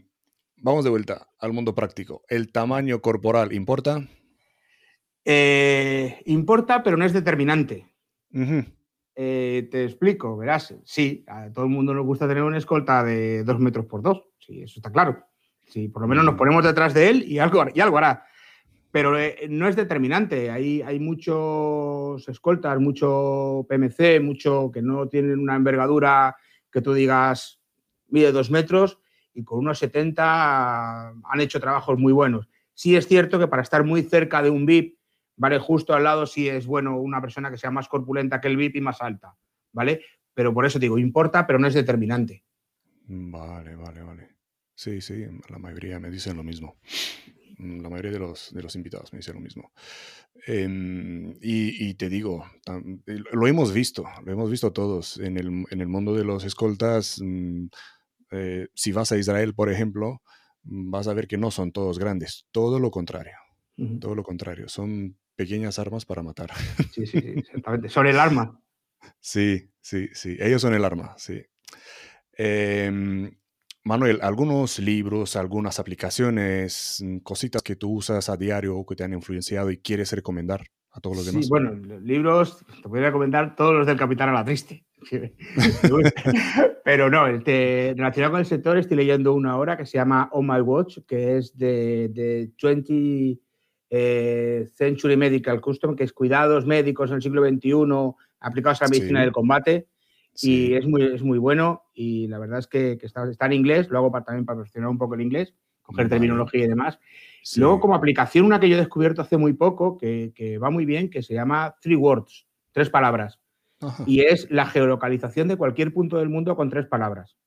vamos de vuelta al mundo práctico. ¿El tamaño corporal importa? Eh, importa, pero no es determinante. Eh, te explico, verás. Sí, a todo el mundo nos gusta tener una escolta de dos metros por dos. Sí, eso está claro. Sí, por lo menos nos ponemos detrás de él y algo, y algo hará. Pero eh, no es determinante. Hay, hay muchos escoltas, mucho PMC, mucho que no tienen una envergadura que tú digas mide dos metros y con unos 70 han hecho trabajos muy buenos. Sí es cierto que para estar muy cerca de un VIP, ¿vale? Justo al lado sí es bueno una persona que sea más corpulenta que el VIP y más alta, ¿vale? Pero por eso digo, importa, pero no es determinante. Vale, vale, vale. Sí, sí, la mayoría me dicen lo mismo. La mayoría de los, de los invitados me dicen lo mismo. Em, y, te digo, lo hemos visto, lo hemos visto todos en el, en el mundo de los escoltas. Mm, eh, si vas a Israel, por ejemplo, mm, vas a ver que no son todos grandes, todo lo contrario, todo lo contrario, son pequeñas armas para matar. Sí, sí, exactamente, son el arma. Sí, sí, sí, ellos son el arma, sí. Em, Manuel, algunos libros, algunas aplicaciones, mm, cositas que tú usas a diario o que te han influenciado y quieres recomendar a todos los demás. Sí, bueno, libros, te voy a recomendar todos los del Capitán a la Triste. Pero no, este, relacionado con el sector, estoy leyendo una ahora que se llama On My Watch, que es de, de 20 eh, Century Medical Custom, que es cuidados médicos en el siglo XXI aplicados a la medicina del combate. Y es muy, es muy bueno y la verdad es que, está, está, en inglés, lo hago para, también para perfeccionar un poco el inglés, coger terminología y demás. Luego, como aplicación, una que yo he descubierto hace muy poco, que, que va muy bien, que se llama Three Words, tres palabras. Y es la geolocalización de cualquier punto del mundo con tres palabras.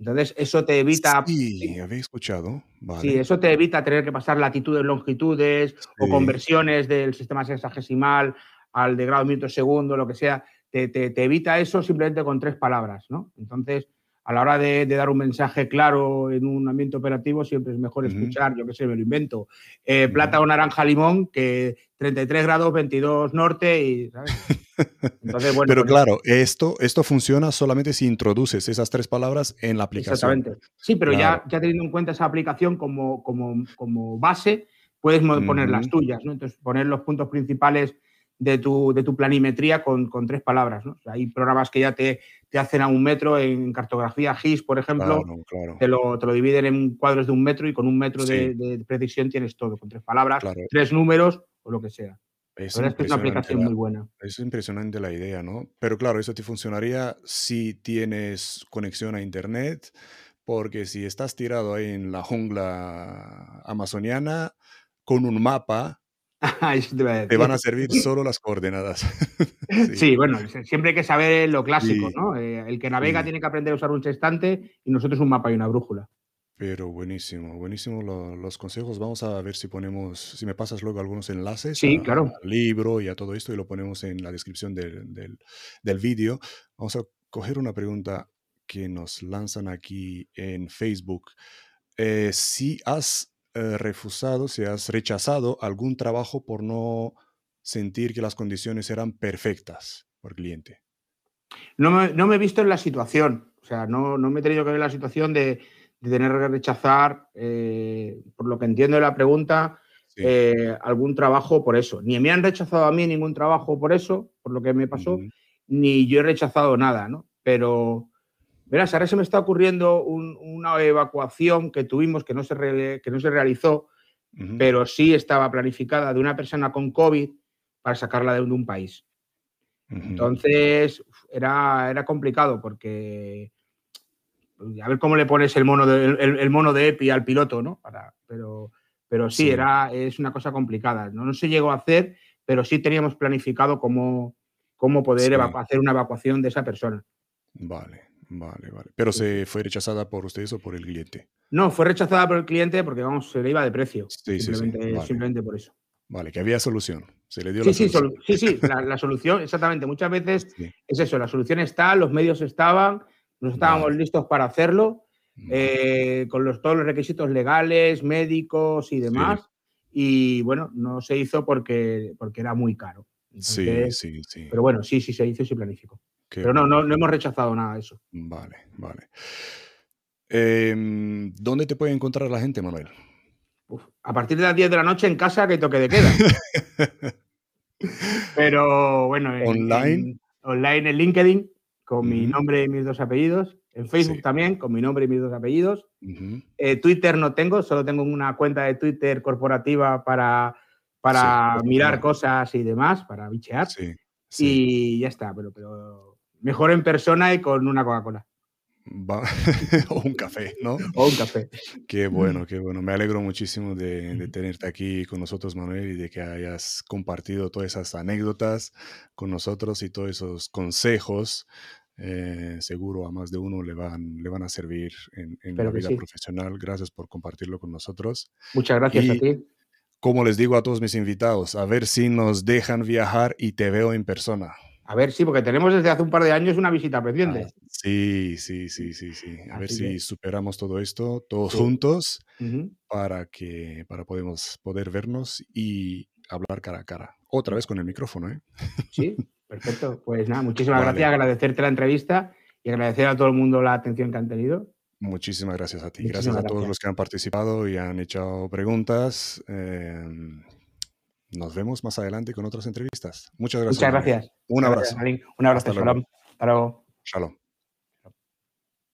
Entonces, eso te evita. Sí, habéis escuchado. Sí, eso te evita tener que pasar latitudes, longitudes o conversiones del sistema sexagesimal al de grado minuto segundo, lo que sea te, evita eso simplemente con tres palabras, ¿no? Entonces, a la hora de, dar un mensaje claro en un ambiente operativo, siempre es mejor escuchar, yo qué sé, me lo invento, eh, plata o naranja limón que 33 grados, 22 norte y, Entonces, bueno, Pero pues claro, esto, esto funciona solamente si introduces esas tres palabras en la aplicación. Exactamente. Sí, pero ya, ya teniendo en cuenta esa aplicación como, como, como base, puedes poner las tuyas, ¿no? Entonces, poner los puntos principales de tu, de tu planimetría con, con tres palabras. ¿no? hay programas que ya te, te, hacen a un metro en cartografía GIS, por ejemplo, Te, lo, te, lo, dividen en cuadros de un metro y con un metro de, precisión tienes todo, con tres palabras, tres números o lo que sea. Es, es una aplicación muy buena. Es impresionante la idea, ¿no? Pero claro, eso te funcionaría si tienes conexión a Internet, porque si estás tirado ahí en la jungla amazoniana con un mapa, te, van a servir solo las coordenadas. sí. bueno, siempre hay que saber lo clásico, ¿no? Eh, el que navega tiene que aprender a usar un sextante y nosotros un mapa y una brújula. Pero buenísimo, buenísimo los consejos. Vamos a ver si ponemos, si me pasas luego algunos enlaces sí, claro. al libro y a todo esto y lo ponemos en la descripción del, del, vídeo. Vamos a coger una pregunta que nos lanzan aquí en Facebook. Eh, si has eh, refusado, si has rechazado algún trabajo por no sentir que las condiciones eran perfectas por cliente? No me, he visto en la situación, o sea, no, me he tenido que ver en la situación de, tener que rechazar, eh, por lo que entiendo de la pregunta, eh, algún trabajo por eso. Ni me han rechazado a mí ningún trabajo por eso, por lo que me pasó, ni yo he rechazado nada, ¿no? Pero, verás, ahora se me está ocurriendo una evacuación que tuvimos que no se, que no se realizó, pero sí estaba planificada de una persona con COVID para sacarla de un país. Entonces, era, era complicado porque a ver cómo le pones el mono de, el, mono de EPI al piloto, ¿no? Para, pero, pero sí, Era, es una cosa complicada. ¿no? no se llegó a hacer, pero sí teníamos planificado cómo, cómo poder hacer una evacuación de esa persona. Vale, vale, vale. ¿Pero se fue rechazada por ustedes o por el cliente? No, fue rechazada por el cliente porque, vamos, se le iba de precio. Sí, simplemente, simplemente por eso. Vale, que había solución. Se le dio sí, la sí, solución. sí, sí, la, solución, exactamente. Muchas veces es eso, la solución está, los medios estaban, nos estábamos listos para hacerlo, eh, con los, todos los requisitos legales, médicos y demás. Y bueno, no se hizo porque, porque era muy caro. sí, sí, sí. Pero bueno, sí, sí se hizo y se planificó. Pero no, no, no hemos rechazado nada de eso. Vale, vale. Em, ¿Dónde te puede encontrar la gente, Manuel? a partir de las 10 de la noche en casa que toque de queda. Pero bueno, online. online en LinkedIn con mi nombre y mis dos apellidos. En Facebook también con mi nombre y mis dos apellidos. Eh, Twitter no tengo, solo tengo una cuenta de Twitter corporativa para, para mirar cosas y demás, para bichear. Y ya está, pero, pero mejor en persona y con una Coca-Cola. o un café, ¿no? O un café. Qué bueno, qué bueno. Me alegro muchísimo de, tenerte aquí con nosotros, Manuel, y de que hayas compartido todas esas anécdotas con nosotros y todos esos consejos. Eh, seguro a más de uno le van, le van a servir en, la vida profesional. Gracias por compartirlo con nosotros. Muchas gracias a ti. Como les digo a todos mis invitados, a ver si nos dejan viajar y te veo en persona. A ver, sí, porque tenemos desde hace un par de años una visita pendiente. Ah, sí, sí, sí, sí, sí. A ver si superamos todo esto todos juntos para que para podemos poder vernos y hablar cara a cara. Otra vez con el micrófono, ¿eh? Sí, perfecto. Pues nada, muchísimas gracias, agradecerte la entrevista y agradecer a todo el mundo la atención que han tenido. Muchísimas gracias a ti. gracias a todos los que han participado y han hecho preguntas. Em, nos vemos más adelante con otras entrevistas. Muchas gracias. Muchas gracias. Un abrazo. Un abrazo. Shalom. Hasta luego. Shalom.